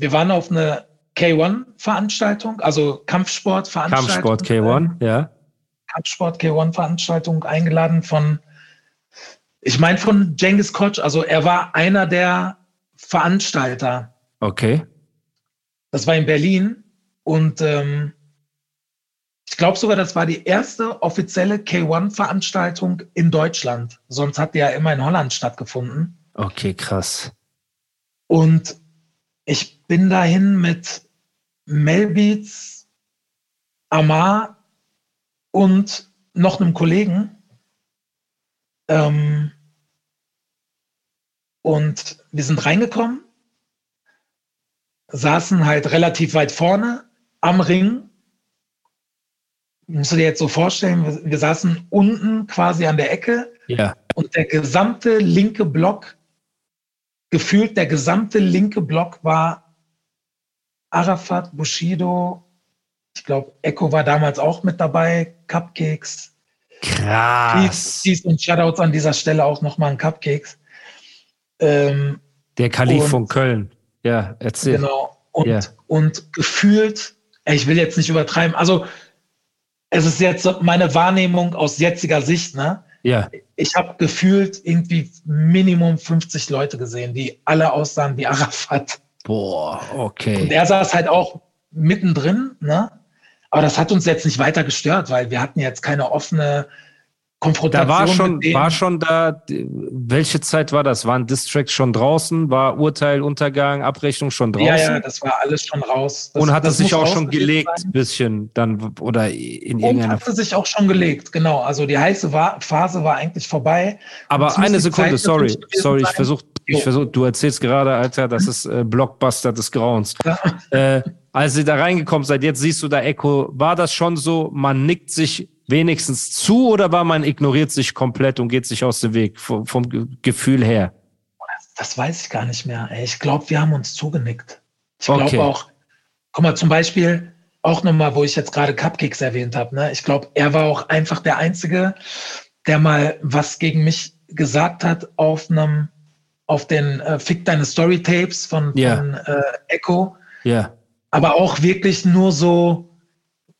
Wir waren auf eine K1-Veranstaltung, also Kampfsport-Veranstaltung. Kampfsport K1, ja. Kampfsport K1-Veranstaltung eingeladen von, ich meine von Genghis Koch, also er war einer der Veranstalter. Okay. Das war in Berlin und ähm, ich glaube sogar, das war die erste offizielle K1-Veranstaltung in Deutschland. Sonst hat die ja immer in Holland stattgefunden. Okay, krass. Und ich bin dahin mit Melbeats, Amar und noch einem Kollegen. Ähm, und wir sind reingekommen, saßen halt relativ weit vorne am Ring. Musst du dir jetzt so vorstellen, wir, wir saßen unten quasi an der Ecke Ja. und der gesamte linke Block, gefühlt der gesamte linke Block war Arafat, Bushido, ich glaube, Echo war damals auch mit dabei, Cupcakes. Krass. Peace, und Shoutouts an dieser Stelle auch nochmal an Cupcakes. Ähm, Der Kalif Und- von Köln. Ja, erzähl. Genau. Und, Ja. und gefühlt, ich will jetzt nicht übertreiben, also es ist jetzt meine Wahrnehmung aus jetziger Sicht, ne? Ja. Ich habe gefühlt irgendwie Minimum 50 Leute gesehen, die alle aussahen wie Arafat. Boah, Und okay. er saß halt auch mittendrin, ne? Aber das hat uns jetzt nicht weiter gestört, weil wir hatten jetzt keine offene Konfrontation. Da war schon, war schon da, welche Zeit war das? Waren Distracts schon draußen? War Urteil, Untergang, Abrechnung schon draußen? ja, ja, das war alles schon raus. Das, Und hat das es sich auch schon gelegt, sein. bisschen dann oder in Und irgendeiner. hatte sich auch schon gelegt, genau. Also die heiße war, Phase war eigentlich vorbei. Aber eine Sekunde, Zeit sorry, sorry, ich sein. versuch, ich versuch, du erzählst gerade, Alter, das ist äh, Blockbuster des Grauens. äh, als ihr da reingekommen seid, jetzt siehst du da Echo, war das schon so, man nickt sich wenigstens zu oder war man ignoriert sich komplett und geht sich aus dem Weg vom, vom Ge- Gefühl her? Das weiß ich gar nicht mehr. Ich glaube, wir haben uns zugenickt. Ich glaube Okay. auch, guck mal, zum Beispiel auch nochmal, wo ich jetzt gerade Cupcakes erwähnt habe. Ne? Ich glaube, er war auch einfach der Einzige, der mal was gegen mich gesagt hat auf einem, auf den äh, Fick deine Story Tapes von, Ja. von äh, Echo. Ja, aber auch wirklich nur so,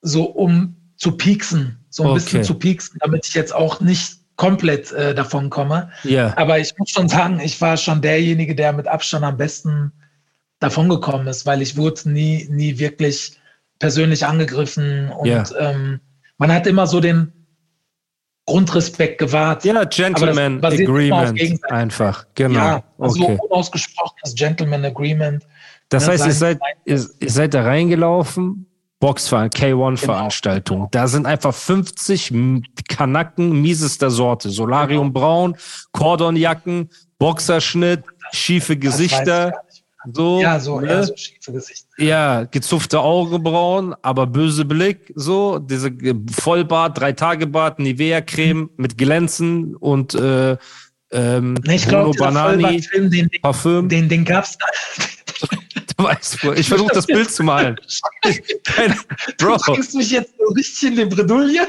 so um zu pieksen, so ein Okay. bisschen zu pieksen, damit ich jetzt auch nicht komplett äh, davon komme. ja, Aber ich muss schon sagen, ich war schon derjenige, der mit Abstand am besten davon gekommen ist, weil ich wurde nie, nie wirklich persönlich angegriffen und Ja. ähm, man hat immer so den Grundrespekt gewahrt. ja, Gentleman immer auf Agreement einfach, genau. Ja, also okay. unausgesprochenes Gentleman Agreement. Das ne, heißt, ihr seid, ihr seid da reingelaufen, Boxverein, K1-Veranstaltung. Da sind einfach 50 M- Kanacken miesester Sorte. Solarium braun, Cordonjacken, Boxerschnitt, schiefe Gesichter. So, Ja, so, ne? ja, so schiefe Gesichter. ja, gezupfte Augenbrauen, aber böse Blick, so, diese Vollbart, Drei-Tage-Bart, Nivea-Creme mit Glänzen und äh, ähm, ich glaube, Banani, den, Parfüm. den, den gab's da. Wo- ich versuche das Bild zu malen. Keine, Bro, Du bringst mich jetzt so richtig in die Bredouille.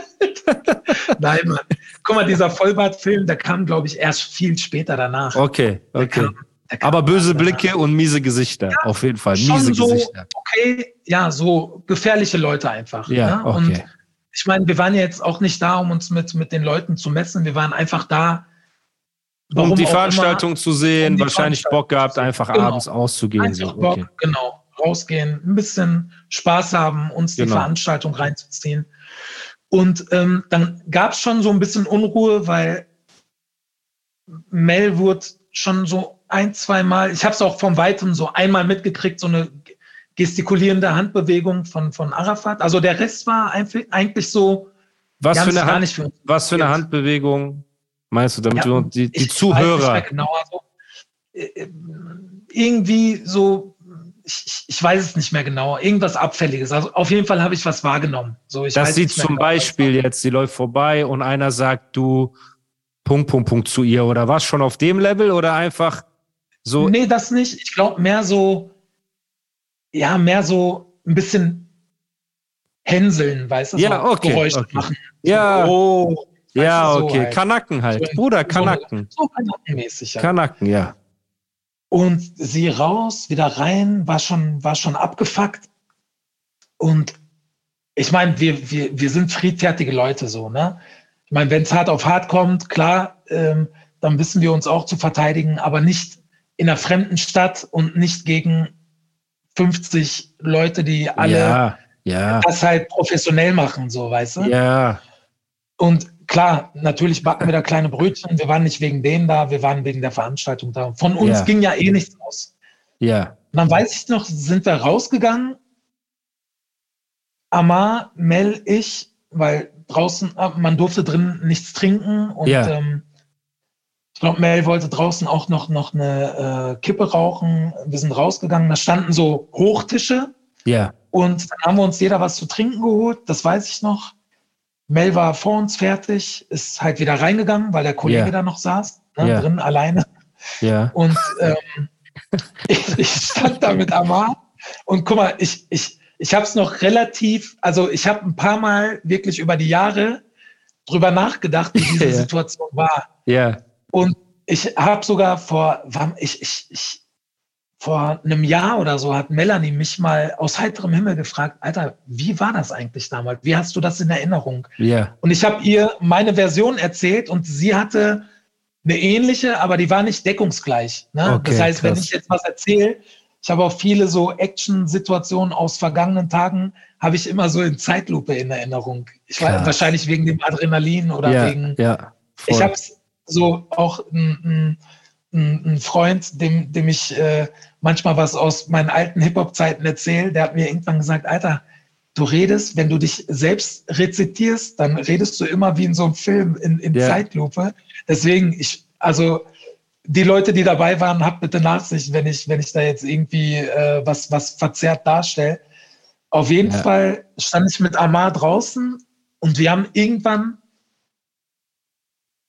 Nein, Mann. Guck mal, dieser Vollbart-Film, der kam, glaube ich, erst viel später danach. okay, Der okay. kam- der kam Aber böse danach. Blicke und miese Gesichter, auf jeden Fall. Miese so, Gesichter. okay, ja, so gefährliche Leute einfach. Ja, ne? okay. Und ich meine, wir waren ja jetzt auch nicht da, um uns mit, mit den Leuten zu messen. Wir waren einfach da, Um die Veranstaltung zu sehen, um die wahrscheinlich Bock gehabt, einfach Genau. abends auszugehen. Einfach So. Bock, Okay. genau, rausgehen, ein bisschen Spaß haben, uns die Genau. Veranstaltung reinzuziehen. Und ähm, dann gab es schon so ein bisschen Unruhe, weil Mel wurde schon so ein, zwei Mal, ich habe es auch vom Weitem so einmal mitgekriegt, so eine gestikulierende Handbewegung von, von Arafat. Also der Rest war eigentlich so, Was, für eine gar Hand, nicht für was für eine. Handbewegung meinst du, damit Ja, die, die ich weiß nicht Zuhörer. mehr genau, also äh, irgendwie so, ich, ich weiß es nicht mehr genau, irgendwas Abfälliges. Also auf jeden Fall habe ich was wahrgenommen. So, ich das sieht zum genau, Beispiel jetzt, sie läuft vorbei und einer sagt, du Punkt, Punkt, Punkt zu ihr oder was schon auf dem Level oder einfach so? Nee, das nicht. Ich glaube mehr so, ja, mehr so ein bisschen hänseln, weißt du? Ja, so okay. Geräusche okay. machen. Ja. So, oh, ja, okay. So halt. Kanacken halt. So Bruder, Kanacken. So, so Kanackenmäßig. Halt. Kanacken, ja. Und sie raus, wieder rein, war schon, war schon abgefuckt. Und ich meine, wir, wir, wir sind friedfertige Leute so, ne? Ich meine, wenn es hart auf hart kommt, klar, ähm, dann wissen wir uns auch zu verteidigen, aber nicht in einer fremden Stadt und nicht gegen 50 Leute, die alle ja, ja. das halt professionell machen, so, weißt du? Ja. Und klar, natürlich backen wir da kleine Brötchen. Wir waren nicht wegen denen da, wir waren wegen der Veranstaltung da. Von uns ja. ging ja eh nichts aus. Ja. Und dann weiß ich noch, sind wir rausgegangen. Amar, Mel, ich, weil draußen, man durfte drin nichts trinken und ja. ähm, ich glaube, Mel wollte draußen auch noch, noch eine äh, Kippe rauchen. Wir sind rausgegangen, da standen so Hochtische. Ja. Und dann haben wir uns jeder was zu trinken geholt, das weiß ich noch. Mel war vor uns fertig, ist halt wieder reingegangen, weil der Kollege ja. da noch saß, ne, ja. drin alleine. Ja. Und ähm, ich, ich stand da mit Amar und guck mal, ich, ich, ich habe es noch relativ, also ich habe ein paar Mal wirklich über die Jahre drüber nachgedacht, wie diese. Situation war. Ja. Und ich habe sogar vor, ich, ich, ich, vor einem Jahr oder so hat Melanie mich mal aus heiterem Himmel gefragt, Alter, wie war das eigentlich damals? Wie hast du das in Erinnerung? Ja. Und ich habe ihr meine Version erzählt und sie hatte eine ähnliche, aber die war nicht deckungsgleich. Ne? Okay, das heißt, wenn krass. ich jetzt was erzähle, ich habe auch viele so Action-Situationen aus vergangenen Tagen, habe ich immer so in Zeitlupe in Erinnerung. Ich weiß Krass. wahrscheinlich wegen dem Adrenalin oder ja. wegen Ja. ich habe so auch einen ein Freund, dem, dem ich äh, manchmal was aus meinen alten Hip-Hop-Zeiten erzähle, der hat mir irgendwann gesagt, Alter, du redest, wenn du dich selbst rezitierst, dann redest du immer wie in so einem Film in, in Ja. Zeitlupe. Deswegen, ich, also die Leute, die dabei waren, habt bitte Nachsicht, wenn ich, wenn ich da jetzt irgendwie äh, was, was verzerrt darstelle. Auf jeden Ja. Fall stand ich mit Amar draußen und wir haben irgendwann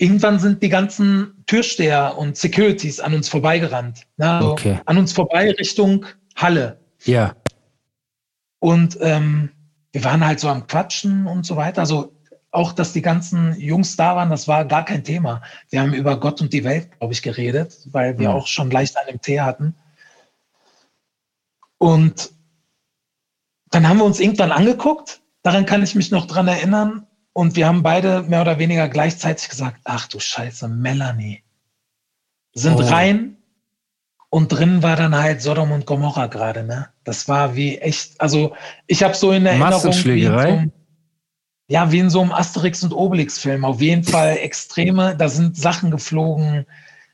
irgendwann sind die ganzen Türsteher und Securities an uns vorbeigerannt. Ne? Also Okay. An uns vorbei Richtung Halle. Ja. Und ähm, wir waren halt so am Quatschen und so weiter. Also auch, dass die ganzen Jungs da waren, das war gar kein Thema. Wir haben über Gott und die Welt, glaube ich, geredet, weil wir Ja. auch schon leicht einen im Tee hatten. Und dann haben wir uns irgendwann angeguckt. Daran kann ich mich noch dran erinnern. Und wir haben beide mehr oder weniger gleichzeitig gesagt, ach du Scheiße, Melanie. Sind Oh. rein und drin war dann halt Sodom und Gomorra gerade, ne? Das war wie echt, also ich habe so in Erinnerung wie in so einem, ja, wie in so einem Asterix und Obelix Film. Auf jeden Fall extreme, da sind Sachen geflogen,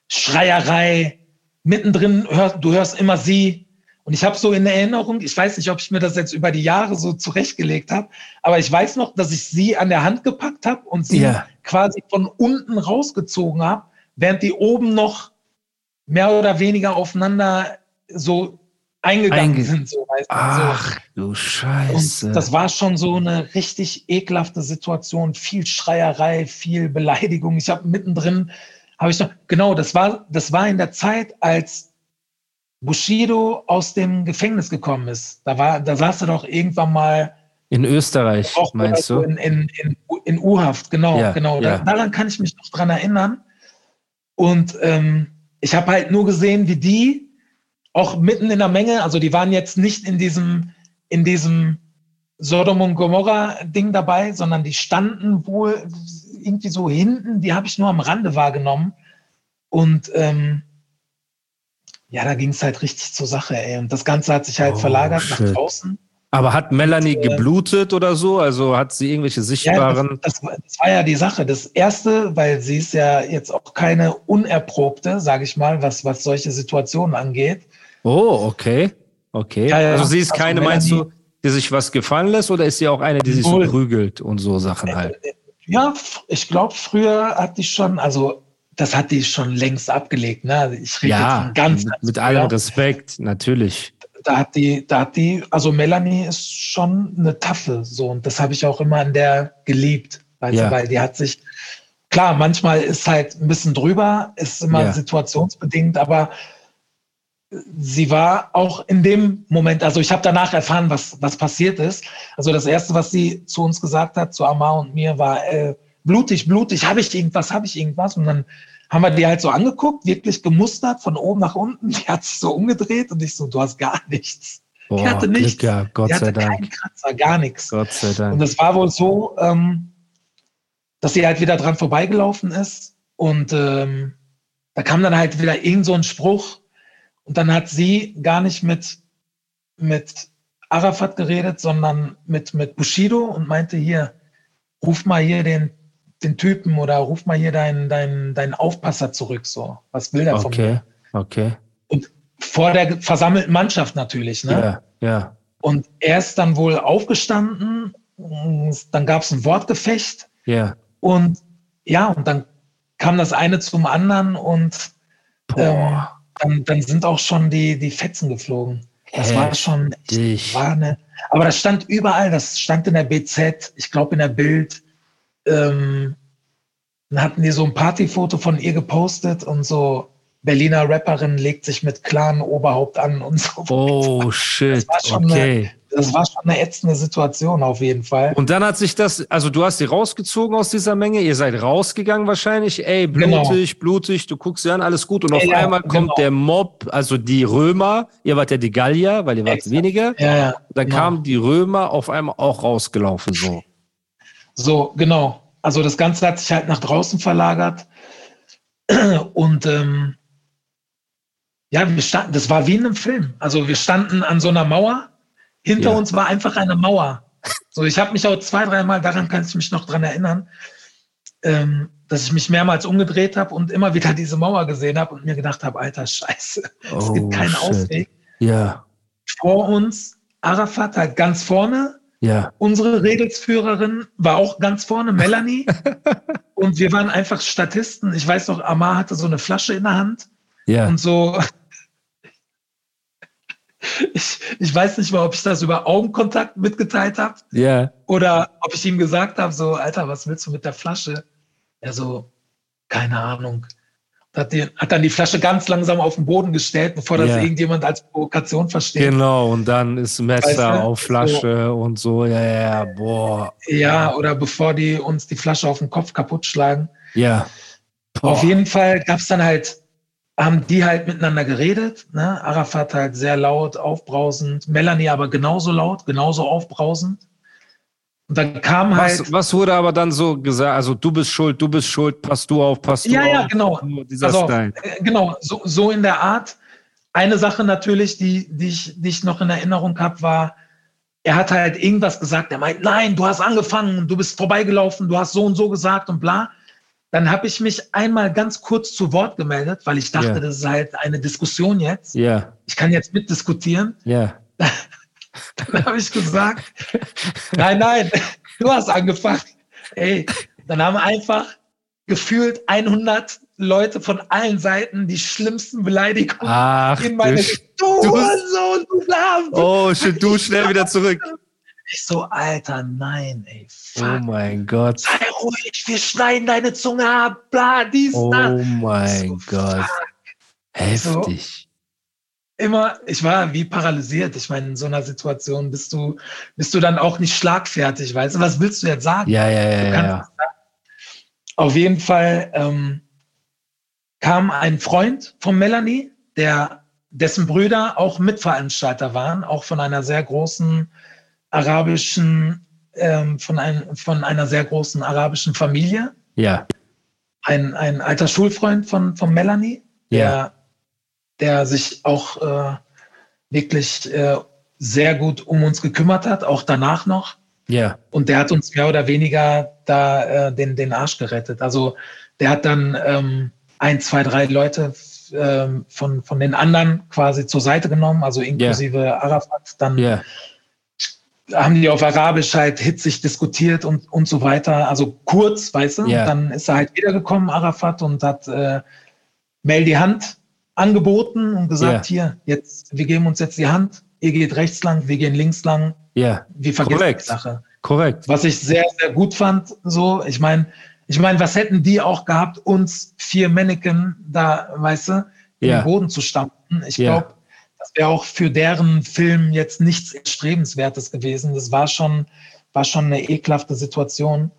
Schreierei, mittendrin hör, du hörst immer sie. Und ich habe so in Erinnerung, ich weiß nicht, ob ich mir das jetzt über die Jahre so zurechtgelegt habe, aber ich weiß noch, dass ich sie an der Hand gepackt habe und sie Ja. quasi von unten rausgezogen habe, während die oben noch mehr oder weniger aufeinander so eingegangen Einge- sind. So, weißt du, so. Ach du Scheiße. Und das war schon so eine richtig ekelhafte Situation, viel Schreierei, viel Beleidigung. Ich habe mittendrin, habe ich noch, genau, das war, das war in der Zeit, als Bushido aus dem Gefängnis gekommen ist. Da war, da saß er doch irgendwann mal In Österreich, auch meinst du? in, in, in, in U-Haft, genau, Ja, genau. ja. Da, daran kann ich mich noch dran erinnern. Und ähm, ich habe halt nur gesehen, wie die auch mitten in der Menge, also die waren jetzt nicht in diesem, in diesem Sodom und Gomorra-Ding dabei, sondern die standen wohl irgendwie so hinten, die habe ich nur am Rande wahrgenommen. Und ähm, ja, da ging es halt richtig zur Sache, ey. Und das Ganze hat sich halt Oh, verlagert shit. nach draußen. Aber hat Melanie Und, äh, geblutet oder so? Also hat sie irgendwelche Ja, sichtbaren. das, das, war- das war ja die Sache. Das erste, weil sie ist ja jetzt auch keine unerprobte, sage ich mal, was, was solche Situationen angeht. oh, okay. Okay. Ja, ja, also ja. sie ist Also keine, meinst Melanie- du, die sich was gefallen lässt oder ist sie auch eine, die sich so prügelt und so Sachen halt? Ja, f- ich glaube, früher hat die schon, also das hat die schon längst abgelegt. Ne? Ich rede Ja, jetzt ganz, mit, mit allem Respekt, natürlich. Da hat die, da hat die, also Melanie ist schon eine Taffe, so. Und das habe ich auch immer an der geliebt. Ja. du, weil die hat sich, klar, manchmal ist halt ein bisschen drüber, ist immer Ja. situationsbedingt, aber sie war auch in dem Moment, also ich habe danach erfahren, was, was passiert ist. Also das Erste, was sie zu uns gesagt hat, zu Amar und mir, war äh, blutig, blutig, habe ich irgendwas, habe ich irgendwas? Und dann haben wir die halt so angeguckt, wirklich gemustert, von oben nach unten. Die hat sich so umgedreht und ich so, du hast gar nichts. Boah, die hatte Glück nichts. gehabt, Gott die sei hatte Dank. keinen Kratzer, gar nichts. Gott sei Und Dank. es war wohl so, ähm, dass sie halt wieder dran vorbeigelaufen ist und ähm, da kam dann halt wieder irgend so ein Spruch und dann hat sie gar nicht mit, mit Arafat geredet, sondern mit, mit Bushido und meinte hier, ruf mal hier den, den Typen oder ruf mal hier deinen, deinen, deinen Aufpasser zurück, so. Was will der von mir? Okay, okay. Und vor der versammelten Mannschaft natürlich, ne? Ja, ja. Und er ist dann wohl aufgestanden, dann gab es ein Wortgefecht Ja. und ja, und dann kam das eine zum anderen und ähm, dann, dann sind auch schon die, die Fetzen geflogen. Das war schon, Heftig. war eine, aber das stand überall, das stand in der BZ, ich glaube in der Bild. Ähm, dann hatten die so ein Partyfoto von ihr gepostet und so Berliner Rapperin legt sich mit Clan Oberhaupt an und so. Oh, shit. schon Okay. Das war schon eine ätzende Situation auf jeden Fall. Und dann hat sich das, also du hast sie rausgezogen aus dieser Menge, ihr seid rausgegangen wahrscheinlich, ey, Genau. blutig, blutig, du guckst sie an, alles gut. Und auf Ja, einmal kommt genau. der Mob, also die Römer, ihr wart ja die Gallier, weil ihr wart Exakt. weniger. Ja, ja. Dann genau. kamen die Römer auf einmal auch rausgelaufen, so. So, genau. Also das Ganze hat sich halt nach draußen verlagert. Und ähm, ja, wir standen, das war wie in einem Film. Also wir standen an so einer Mauer. Hinter Ja. uns war einfach eine Mauer. So, ich habe mich auch zwei, dreimal, daran kann ich mich noch dran erinnern, ähm, dass ich mich mehrmals umgedreht habe und immer wieder diese Mauer gesehen habe und mir gedacht habe, alter Scheiße, es Oh, gibt keinen shit. Ausweg. Ja, Vor uns, Arafat halt ganz vorne, ja. Unsere Regelsführerin war auch ganz vorne, Melanie. und wir waren einfach Statisten. Ich weiß noch, Amar hatte so eine Flasche in der Hand Ja. und so. Ich, ich weiß nicht mal, ob ich das über Augenkontakt mitgeteilt habe Ja. oder ob ich ihm gesagt habe, so, Alter, was willst du mit der Flasche? Er so, keine Ahnung. Hat, die, hat dann die Flasche ganz langsam auf den Boden gestellt, bevor das Ja. irgendjemand als Provokation versteht. Genau, und dann ist Messer Weißt du? auf Flasche und so, ja, ja, ja, boah. Ja, oder bevor die uns die Flasche auf den Kopf kaputt schlagen. Ja. Boah. Auf jeden Fall gab es dann halt, haben die halt miteinander geredet. Ne? Arafat halt sehr laut, aufbrausend, Melanie aber genauso laut, genauso aufbrausend. Und dann kam halt. Was, was wurde aber dann so gesagt? Also du bist schuld, du bist schuld, pass du auf, pass du ja, auf. ja, genau. So Dieser Also, Style. äh, genau, so, so in der Art. Eine Sache natürlich, die, die, ich, die ich noch in Erinnerung habe, war, er hat halt irgendwas gesagt. Er meint, nein, du hast angefangen, du bist vorbeigelaufen, du hast so und so gesagt und bla. Dann habe ich mich einmal ganz kurz zu Wort gemeldet, weil ich dachte, Ja. das ist halt eine Diskussion jetzt. Ja, Ich kann jetzt mitdiskutieren. ja. Dann habe ich gesagt, nein, nein, du hast angefangen. Ey, dann haben einfach gefühlt 100 Leute von allen Seiten die schlimmsten Beleidigungen Ach, in meine du. Du Hurensohn, du Lahm. oh, shit, du schnell wieder zurück. Ich so, Alter, nein, ey, Oh fuck. mein Gott. Sei ruhig, wir schneiden deine Zunge ab, bla, dies, Oh das. mein So, Gott. fuck. Heftig. Immer, ich war wie paralysiert. Ich meine, in so einer Situation bist du, bist du dann auch nicht schlagfertig, weißt du? Was willst du jetzt sagen? Ja, ja, ja, ja. ja. Auf jeden Fall ähm, kam ein Freund von Melanie, der, dessen Brüder auch Mitveranstalter waren, auch von einer sehr großen arabischen, ähm, von, ein, von einer sehr großen arabischen Familie. Ja, Ein, ein alter Schulfreund von, von Melanie, der, Ja. Der sich auch äh, wirklich äh, sehr gut um uns gekümmert hat, auch danach noch. ja, Und der hat uns mehr oder weniger da äh, den, den Arsch gerettet. Also der hat dann ähm, ein, zwei, drei Leute ähm, von, von den anderen quasi zur Seite genommen, also inklusive Arafat. Dann ja. haben die auf Arabisch halt hitzig diskutiert und, und so weiter. Also kurz, weißt du? Dann ist er halt wiedergekommen, Arafat, und hat äh, Mel die Hand angeboten und gesagt, hier, jetzt, wir geben uns jetzt die Hand, ihr geht rechts lang, wir gehen links lang, Ja, wir vergessen Korrekt. die Sache. korrekt. Was ich sehr, sehr gut fand, so, ich meine, ich meine, was hätten die auch gehabt, uns vier Mannequin da, weißt du, in Ja. den Boden zu stampfen? Ich glaube, das wäre auch für deren Film jetzt nichts Erstrebenswertes gewesen. Das war schon, war schon eine ekelhafte Situation.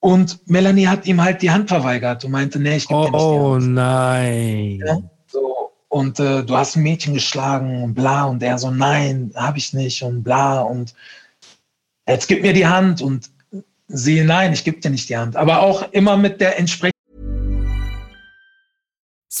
Und Melanie hat ihm halt die Hand verweigert und meinte, nee, ich gebe dir nicht die Oh Hand. nein. Ja, so, und äh, du hast ein Mädchen geschlagen und bla. Und er so, nein, habe ich nicht und bla. Und jetzt gib mir die Hand und sie, nein, ich gebe dir nicht die Hand. Aber auch immer mit der entsprechenden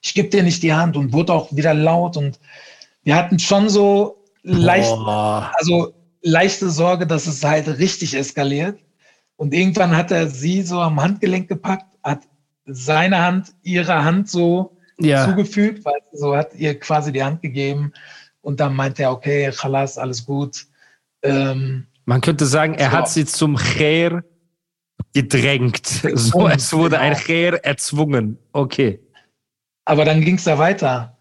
ich gebe dir nicht die Hand und wurde auch wieder laut und wir hatten schon so leicht, Boah. also leichte Sorge, dass es halt richtig eskaliert. Und irgendwann hat er sie so am Handgelenk gepackt, hat seine Hand, ihre Hand so Ja. zugefügt, weil so hat ihr quasi die Hand gegeben. Und dann meinte er, okay, Chalas, alles gut. Ähm, Man könnte sagen, er So. hat sie zum Kher gedrängt. So, es wurde ein Genau. Kher erzwungen. Okay. Aber dann ging es ja weiter.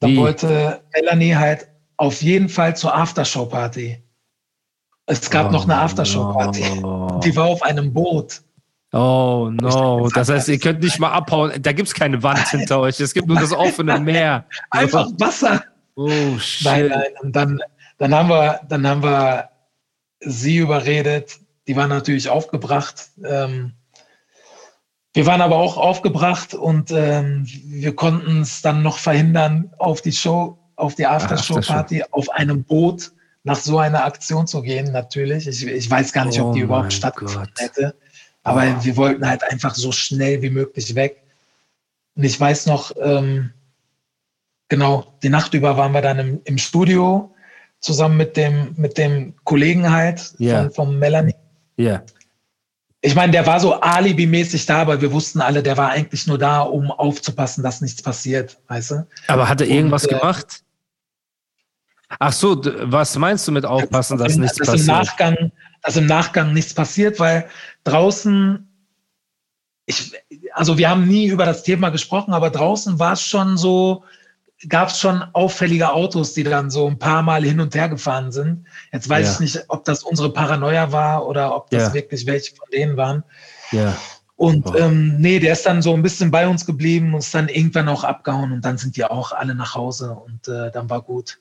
Dann Wie? wollte Melanie halt auf jeden Fall zur Aftershow-Party. Es gab noch eine Aftershow-Party. Oh, Die war auf einem Boot. oh no. Das heißt, ihr könnt nicht mal abhauen. Da gibt es keine Wand hinter euch. Es gibt nur das offene Meer. Einfach Wasser. Oh, Nein, shit. nein. Und dann, dann haben wir, dann haben wir sie überredet. Die war natürlich aufgebracht. Ähm, wir waren aber auch aufgebracht und ähm, wir konnten es dann noch verhindern, auf die Show, auf die Aftershow-Party auf einem Boot nach so einer Aktion zu gehen, natürlich. Ich, ich weiß gar nicht, ob die Oh überhaupt stattgefunden Gott. hätte. Aber Oh. wir wollten halt einfach so schnell wie möglich weg. Und ich weiß noch, ähm, genau, die Nacht über waren wir dann im, im Studio zusammen mit dem, mit dem Kollegen halt Ja. von, von Melanie. Ja. Ich meine, der war so alibimäßig da, aber wir wussten alle, der war eigentlich nur da, um aufzupassen, dass nichts passiert, weißt du? Aber hat er irgendwas Und, äh, gemacht? Ach so, was meinst du mit aufpassen, dass nichts dass im passiert? Nachgang, dass im Nachgang nichts passiert, weil draußen, ich, also wir haben nie über das Thema gesprochen, aber draußen war es schon so, gab es schon auffällige Autos, die dann so ein paar Mal hin und her gefahren sind. Jetzt weiß Ja. ich nicht, ob das unsere Paranoia war oder ob das Ja. wirklich welche von denen waren. Ja. Und Boah. ähm, nee, der ist dann so ein bisschen bei uns geblieben und ist dann irgendwann auch abgehauen und dann sind die auch alle nach Hause und äh, dann war gut.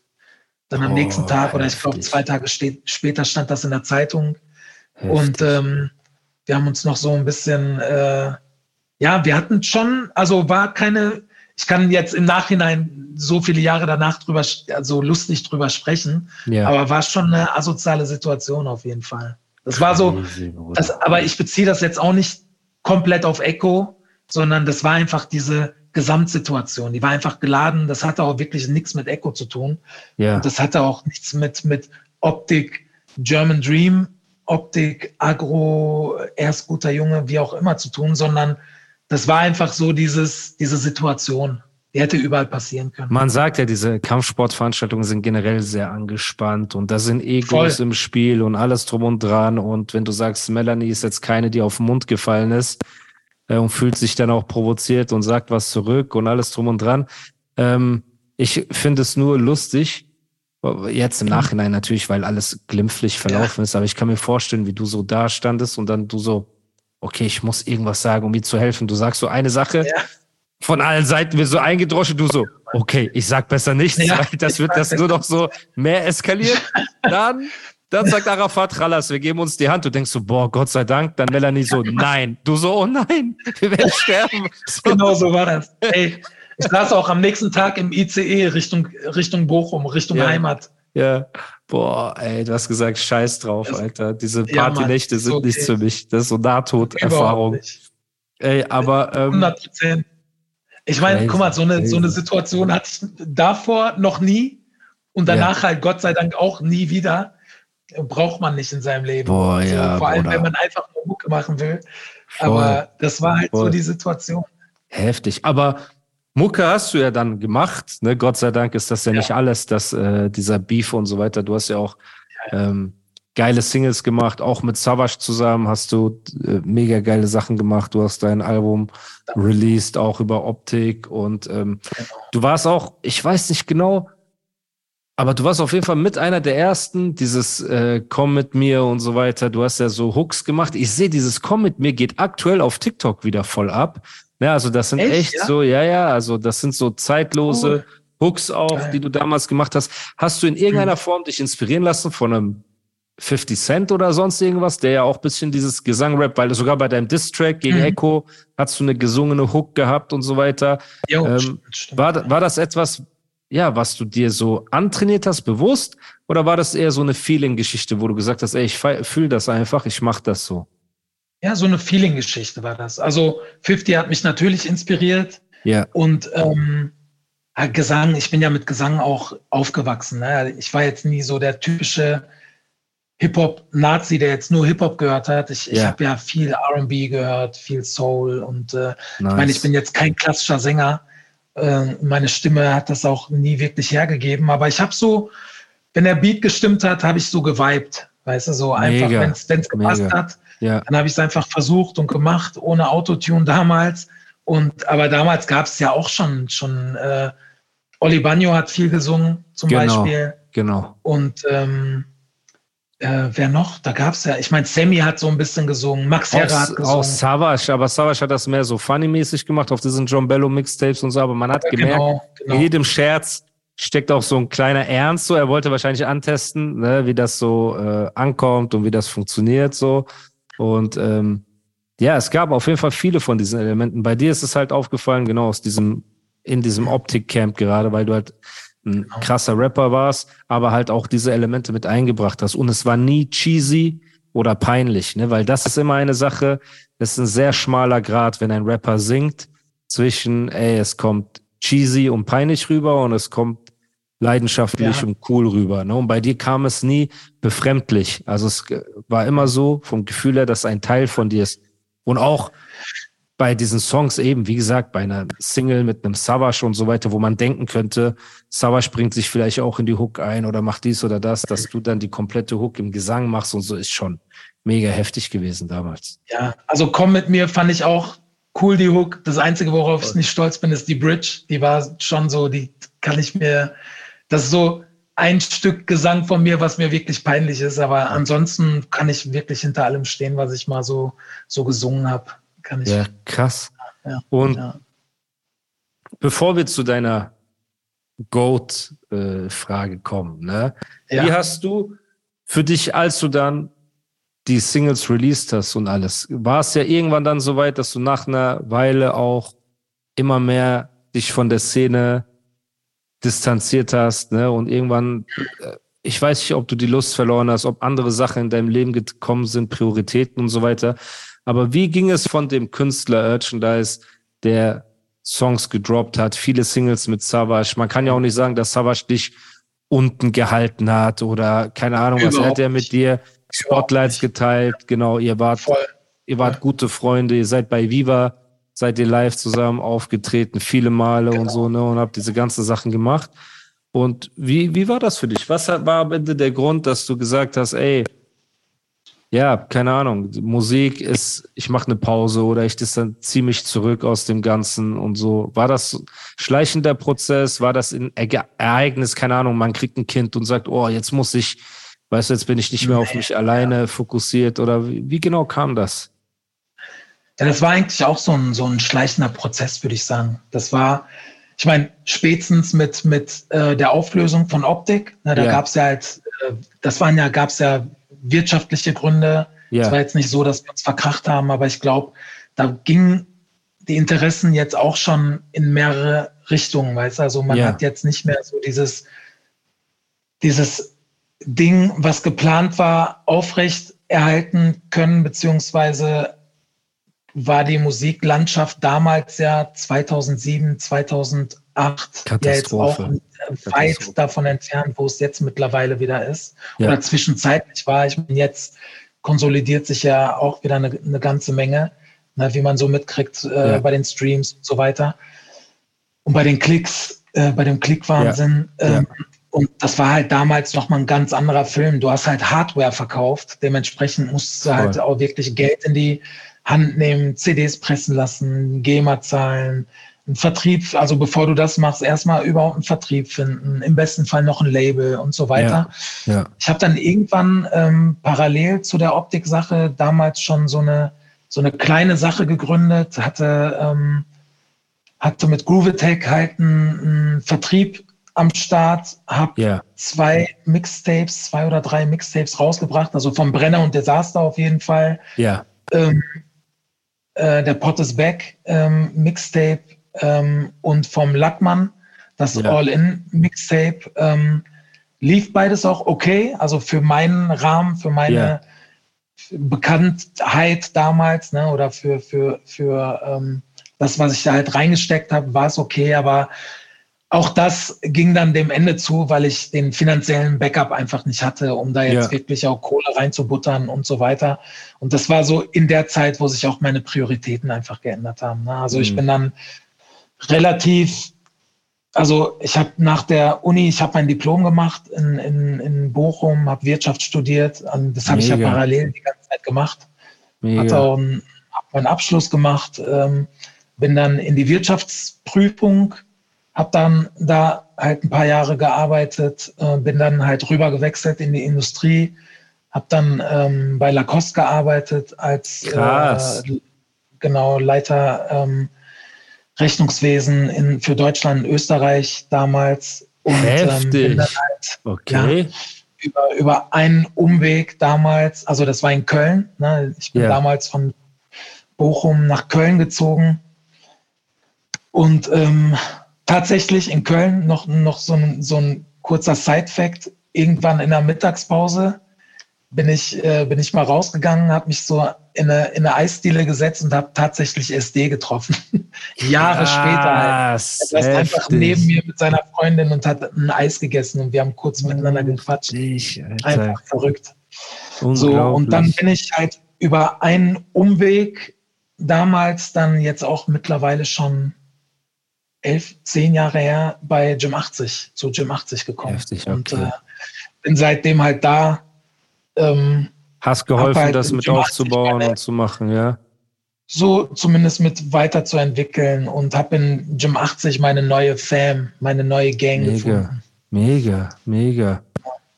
Dann am Oh, nächsten Tag oder ich glaube heftig. zwei Tage steht, später stand das in der Zeitung und ähm, wir haben uns noch so ein bisschen, äh, ja, wir hatten schon, also war keine, ich kann jetzt im Nachhinein so viele Jahre danach drüber, also lustig drüber sprechen, ja. aber war schon eine asoziale Situation auf jeden Fall. Das war so, das, aber ich beziehe das jetzt auch nicht komplett auf Echo, sondern das war einfach diese Gesamtsituation. Die war einfach geladen. Das hatte auch wirklich nichts mit Echo zu tun. ja. Und das hatte auch nichts mit, mit Optik, German Dream, Optik, Agro, erst guter Junge, wie auch immer zu tun, sondern das war einfach so dieses, diese Situation. Die hätte überall passieren können. Man sagt ja, diese Kampfsportveranstaltungen sind generell sehr angespannt und da sind Egos Voll. im Spiel und alles drum und dran. Und wenn du sagst, Melanie ist jetzt keine, die auf den Mund gefallen ist äh, und fühlt sich dann auch provoziert und sagt was zurück und alles drum und dran. Ähm, ich finde es nur lustig, jetzt im Nachhinein natürlich, weil alles glimpflich verlaufen ist, aber ich kann mir vorstellen, wie du so da standest und dann du so, okay, ich muss irgendwas sagen, um mir zu helfen. Du sagst so eine Sache, ja. von allen Seiten wird so eingedroschen, du so, okay, ich sag besser nichts, ja, weil das wird das nur noch so mehr eskalieren. Dann dann sagt Arafat Rallas, wir geben uns die Hand. Du denkst so, boah, Gott sei Dank. Dann Melanie so, nein. Du so, oh nein, wir werden sterben. So. Genau so war das. Ey, ich saß auch am nächsten Tag im ICE Richtung, Richtung Bochum, Richtung ja. Heimat. Ja, boah, ey, du hast gesagt, scheiß drauf, das, Alter. Diese Partynächte ja, sind okay. nichts für mich. Das ist so Nahtoderfahrung. Ey, aber. Ähm, 100 Prozent. Ich meine, guck mal, so eine, so eine Situation hatte ich davor noch nie und danach ja. halt Gott sei Dank auch nie wieder braucht man nicht in seinem Leben. Boah, also, ja, vor allem, wenn man einfach nur Mucke machen will. Voll, Aber das war halt voll. so die Situation. Heftig. Aber Mucke hast du ja dann gemacht. Ne? Gott sei Dank ist das ja, ja. nicht alles, dass äh, dieser Beef und so weiter. Du hast ja auch ähm, geile Singles gemacht, auch mit Savage zusammen hast du äh, mega geile Sachen gemacht. Du hast dein Album released, auch über Optik und ähm, du warst auch, ich weiß nicht genau, aber du warst auf jeden Fall mit einer der ersten, dieses äh, Komm mit mir und so weiter. Du hast ja so Hooks gemacht. Ich sehe, dieses Komm mit mir geht aktuell auf TikTok wieder voll ab. Ja, also das sind echt, echt ja? so, ja, ja, also das sind so zeitlose cool. Hooks auch, Geil. die du damals gemacht hast. Hast du in irgendeiner hm. Form dich inspirieren lassen von einem 50 Cent oder sonst irgendwas, der ja auch bisschen dieses Gesang-Rap, weil sogar bei deinem Diss-Track gegen mhm. Echo hast du eine gesungene Hook gehabt und so weiter. Jo, ähm, war, war das etwas, ja, was du dir so antrainiert hast, bewusst? Oder war das eher so eine Feeling-Geschichte, wo du gesagt hast, ey, ich fühle das einfach, ich mache das so? Ja, so eine Feeling-Geschichte war das. Also 50 hat mich natürlich inspiriert. Ja. Und ähm, Gesang, ich bin ja mit Gesang auch aufgewachsen. Ne? Ich war jetzt nie so der typische Hip-Hop-Nazi, der jetzt nur Hip-Hop gehört hat. Ich, ja. ich habe ja viel RB gehört, viel Soul und äh, nice. ich meine, ich bin jetzt kein klassischer Sänger. Äh, meine Stimme hat das auch nie wirklich hergegeben, aber ich habe so, wenn der Beat gestimmt hat, habe ich so geweibt. Weißt du, so einfach, wenn es gepasst Mega. hat, ja. dann habe ich es einfach versucht und gemacht, ohne Autotune damals. Und aber damals gab es ja auch schon, schon äh, Oli Bagno hat viel gesungen, zum genau, Beispiel. Genau. Und ähm, äh, wer noch? Da gab es ja, ich meine, Sammy hat so ein bisschen gesungen, Max Herrer hat gesungen. Auch Savage, aber Savage hat das mehr so funny-mäßig gemacht auf diesen John Bello Mixtapes und so, aber man hat ja, gemerkt, genau, genau. in jedem Scherz steckt auch so ein kleiner Ernst so. Er wollte wahrscheinlich antesten, ne, wie das so äh, ankommt und wie das funktioniert so. Und ähm, ja, es gab auf jeden Fall viele von diesen Elementen. Bei dir ist es halt aufgefallen, genau aus diesem, in diesem Optik-Camp gerade, weil du halt ein genau. krasser Rapper warst, aber halt auch diese Elemente mit eingebracht hast. Und es war nie cheesy oder peinlich, ne? Weil das ist immer eine Sache, das ist ein sehr schmaler Grad, wenn ein Rapper singt, zwischen, ey, es kommt cheesy und peinlich rüber und es kommt leidenschaftlich ja. und cool rüber. Ne? Und bei dir kam es nie befremdlich. Also es war immer so vom Gefühl her, dass ein Teil von dir ist. Und auch bei diesen Songs eben, wie gesagt, bei einer Single mit einem Savage und so weiter, wo man denken könnte, Savage bringt sich vielleicht auch in die Hook ein oder macht dies oder das, dass du dann die komplette Hook im Gesang machst und so ist schon mega heftig gewesen damals. Ja, also komm mit mir fand ich auch cool die Hook. Das Einzige, worauf ich nicht stolz bin, ist die Bridge. Die war schon so, die kann ich mir, das ist so ein Stück Gesang von mir, was mir wirklich peinlich ist, aber ansonsten kann ich wirklich hinter allem stehen, was ich mal so, so gesungen habe. Ja, krass. Ja, Und ja. bevor wir zu deiner Goat-Frage kommen, ne? Ja. Wie hast du für dich, als du dann die Singles released hast und alles, war es ja irgendwann dann so weit, dass du nach einer Weile auch immer mehr dich von der Szene distanziert hast, ne? Und irgendwann, äh, ich weiß nicht, ob du die Lust verloren hast, ob andere Sachen in deinem Leben gekommen sind, Prioritäten und so weiter. Aber wie ging es von dem Künstler Urchandise, der Songs gedroppt hat, viele Singles mit Savage? Man kann ja auch nicht sagen, dass Savage dich unten gehalten hat oder keine Ahnung, Überhaupt was hat er mit dir? Spotlights geteilt, genau, ihr wart, Voll. ihr wart ja. gute Freunde, ihr seid bei Viva, seid ihr live zusammen aufgetreten, viele Male genau. und so, ne, und habt diese ganzen Sachen gemacht. Und wie, wie war das für dich? Was war am Ende der Grund, dass du gesagt hast, ey, ja, keine Ahnung, Musik ist, ich mache eine Pause oder ich distanziere mich zurück aus dem Ganzen und so. War das schleichender Prozess? War das ein Ereignis? Keine Ahnung, man kriegt ein Kind und sagt, oh, jetzt muss ich, weißt du, jetzt bin ich nicht mehr auf mich alleine fokussiert oder wie, wie genau kam das? Ja, das war eigentlich auch so ein, so ein schleichender Prozess, würde ich sagen. Das war, ich meine, spätestens mit, mit äh, der Auflösung von Optik, ne, da ja. gab es ja halt, äh, das waren ja, gab es ja wirtschaftliche Gründe. Es ja. war jetzt nicht so, dass wir uns verkracht haben, aber ich glaube, da gingen die Interessen jetzt auch schon in mehrere Richtungen, weißt du? Also man ja. hat jetzt nicht mehr so dieses, dieses Ding, was geplant war, aufrecht erhalten können, beziehungsweise war die Musiklandschaft damals ja 2007, 2008 ja jetzt auch weit davon entfernt, wo es jetzt mittlerweile wieder ist. Ja. Oder zwischenzeitlich war. Ich meine, jetzt konsolidiert sich ja auch wieder eine, eine ganze Menge, ne, wie man so mitkriegt äh, ja. bei den Streams und so weiter. Und bei den Klicks, äh, bei dem Klickwahnsinn. Ja. Ähm, und das war halt damals nochmal ein ganz anderer Film. Du hast halt Hardware verkauft. Dementsprechend musst du halt auch wirklich Geld in die Hand nehmen, CDs pressen lassen, GEMA zahlen, einen Vertrieb, also bevor du das machst, erstmal überhaupt einen Vertrieb finden, im besten Fall noch ein Label und so weiter. Ja, ja. Ich habe dann irgendwann ähm, parallel zu der Optik-Sache damals schon so eine, so eine kleine Sache gegründet, hatte, ähm, hatte mit Groovetech halt einen, einen Vertrieb am Start, habe yeah. zwei Mixtapes, zwei oder drei Mixtapes rausgebracht, also vom Brenner und Desaster auf jeden Fall. Ja. Ähm, äh, der Pot is Back ähm, Mixtape ähm, und vom Lackmann, das ja. All-In-Mixtape. Ähm, lief beides auch okay, also für meinen Rahmen, für meine ja. Bekanntheit damals, ne, oder für, für, für ähm, das, was ich da halt reingesteckt habe, war es okay, aber auch das ging dann dem Ende zu, weil ich den finanziellen Backup einfach nicht hatte, um da jetzt ja. wirklich auch Kohle reinzubuttern und so weiter. Und das war so in der Zeit, wo sich auch meine Prioritäten einfach geändert haben. Ne? Also mhm. ich bin dann relativ, also ich habe nach der Uni, ich habe mein Diplom gemacht in, in, in Bochum, habe Wirtschaft studiert. Das habe ich ja parallel die ganze Zeit gemacht. Mega. Hatte auch einen, hab meinen Abschluss gemacht, ähm, bin dann in die Wirtschaftsprüfung habe dann da halt ein paar Jahre gearbeitet, äh, bin dann halt rüber gewechselt in die Industrie, habe dann ähm, bei Lacoste gearbeitet als äh, genau Leiter ähm, Rechnungswesen in, für Deutschland und Österreich damals. Und Heftig. Ähm, bin dann halt, okay. Ja, über, über einen Umweg damals, also das war in Köln. Ne? Ich bin ja. damals von Bochum nach Köln gezogen und ähm, tatsächlich in Köln noch, noch so, ein, so ein kurzer Side-Fact. Irgendwann in der Mittagspause bin ich, äh, bin ich mal rausgegangen, habe mich so in eine, in eine Eisdiele gesetzt und habe tatsächlich SD getroffen. Jahre Krass, später. Halt. Er saß einfach neben mir mit seiner Freundin und hat ein Eis gegessen und wir haben kurz miteinander gequatscht. Einfach verrückt. So, und dann bin ich halt über einen Umweg damals dann jetzt auch mittlerweile schon elf, zehn Jahre her bei Gym 80, zu Gym 80 gekommen. Heftig, okay. Und äh, bin seitdem halt da. Ähm, Hast geholfen, halt das mit aufzubauen und zu machen, ja? So zumindest mit weiterzuentwickeln und habe in Gym 80 meine neue Fam, meine neue Gang mega, gefunden. Mega, mega.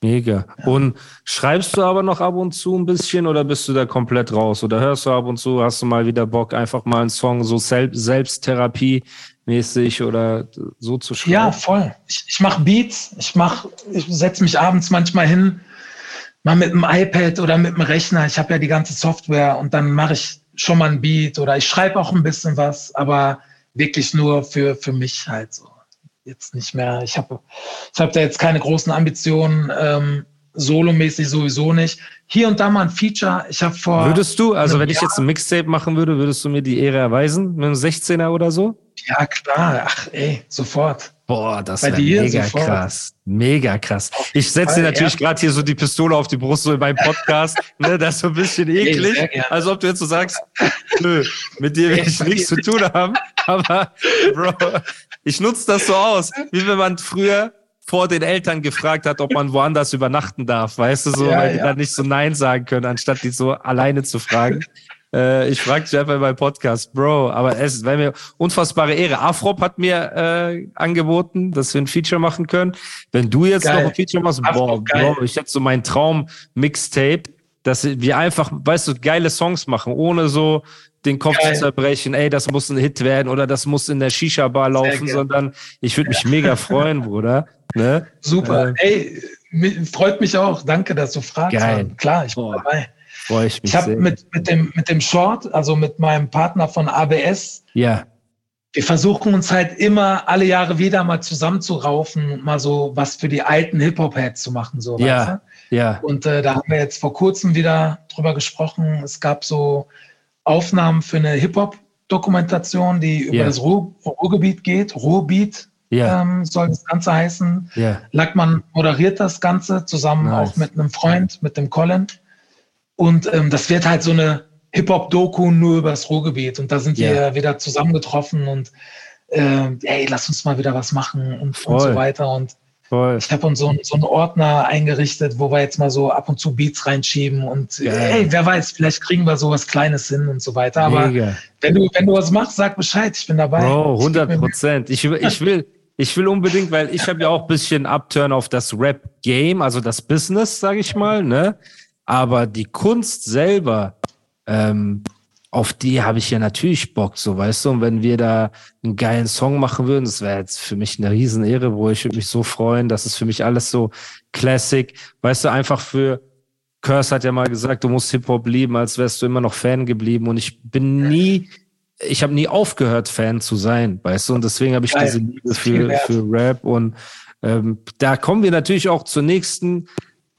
Mega. Ja. Und schreibst du aber noch ab und zu ein bisschen oder bist du da komplett raus? Oder hörst du ab und zu, hast du mal wieder Bock, einfach mal einen Song so Selbsttherapie mäßig oder so zu schreiben? Ja, voll. Ich, ich mache Beats, ich mach, ich setze mich abends manchmal hin, mal mit dem iPad oder mit dem Rechner. Ich habe ja die ganze Software und dann mache ich schon mal ein Beat oder ich schreibe auch ein bisschen was, aber wirklich nur für, für mich halt so. Jetzt nicht mehr. Ich habe ich hab da jetzt keine großen Ambitionen. Ähm, solomäßig sowieso nicht. Hier und da mal ein Feature. Ich habe vor. Würdest du, also wenn Jahr, ich jetzt ein Mixtape machen würde, würdest du mir die Ehre erweisen mit einem 16er oder so? Ja, klar. Ach, ey, sofort. Boah, das wäre mega sofort. krass. Mega krass. Ich setze dir natürlich gerade hier so die Pistole auf die Brust, so in meinem Podcast. ne, das ist so ein bisschen eklig. Hey, als ob du jetzt so sagst, nö, mit dir will ich nichts zu tun haben. Aber, Bro, ich nutze das so aus, wie wenn man früher vor den Eltern gefragt hat, ob man woanders übernachten darf, weißt du, so, ja, weil die dann nicht so Nein sagen können, anstatt die so alleine zu fragen. Äh, ich frage dich einfach in meinem Podcast, Bro, aber es wäre mir unfassbare Ehre. Afrop hat mir äh, angeboten, dass wir ein Feature machen können. Wenn du jetzt geil. noch ein Feature machst, Afrop, boah, geil. Bro, ich hätte so meinen Traum-Mixtape dass wir einfach, weißt du, geile Songs machen, ohne so den Kopf Geil. zu zerbrechen, ey, das muss ein Hit werden oder das muss in der Shisha-Bar laufen, sondern ich würde mich mega freuen, Bruder. Ne? Super. Äh, ey, freut mich auch. Danke, dass du fragst. Geil. Klar, ich bin Boah. dabei. Freue ich mich. Ich habe mit, mit, dem, mit dem Short, also mit meinem Partner von ABS, ja. wir versuchen uns halt immer alle Jahre wieder mal zusammenzuraufen und mal so was für die alten Hip-Hop-Heads zu machen. So, ja. Ja. Und äh, da haben wir jetzt vor kurzem wieder drüber gesprochen. Es gab so Aufnahmen für eine Hip-Hop-Dokumentation, die über yeah. das Ruhr, Ruhrgebiet geht. Ruhrbeat yeah. ähm, soll das Ganze heißen. Yeah. Lackmann moderiert das Ganze zusammen nice. auch mit einem Freund, mit dem Colin. Und ähm, das wird halt so eine Hip-Hop-Doku nur über das Ruhrgebiet. Und da sind wir wieder zusammengetroffen und äh, ey, lass uns mal wieder was machen und, und so weiter. Und Voll. Ich habe uns so, so einen Ordner eingerichtet, wo wir jetzt mal so ab und zu Beats reinschieben und Geil. hey, wer weiß, vielleicht kriegen wir sowas Kleines hin und so weiter. Aber wenn du, wenn du was machst, sag Bescheid, ich bin dabei. Bro, 100 Prozent. Ich, ich will, ich will unbedingt, weil ich habe ja auch ein bisschen Upturn auf das Rap-Game, also das Business, sage ich mal, ne? Aber die Kunst selber, ähm, auf die habe ich ja natürlich Bock, so weißt du. Und wenn wir da einen geilen Song machen würden, das wäre jetzt für mich eine Riesenehre, wo ich würde mich so freuen. Das ist für mich alles so Classic. Weißt du, einfach für Curse hat ja mal gesagt, du musst Hip-Hop lieben, als wärst du immer noch Fan geblieben. Und ich bin nie, ich habe nie aufgehört, Fan zu sein, weißt du. Und deswegen habe ich Geil. diese Liebe für, für Rap. Und ähm, da kommen wir natürlich auch zur nächsten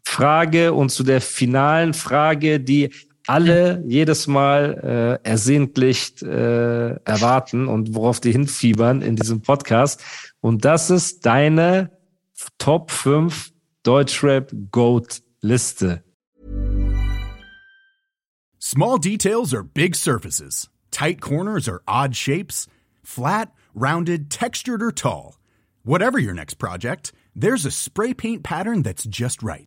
Frage und zu der finalen Frage, die alle jedes Mal äh, ersehentlich äh, erwarten und worauf die hinfiebern in diesem Podcast. Und das ist deine Top 5 Deutschrap Goat Liste. Small details are big surfaces. Tight corners are odd shapes. Flat, rounded, textured or tall. Whatever your next project, there's a spray paint pattern that's just right.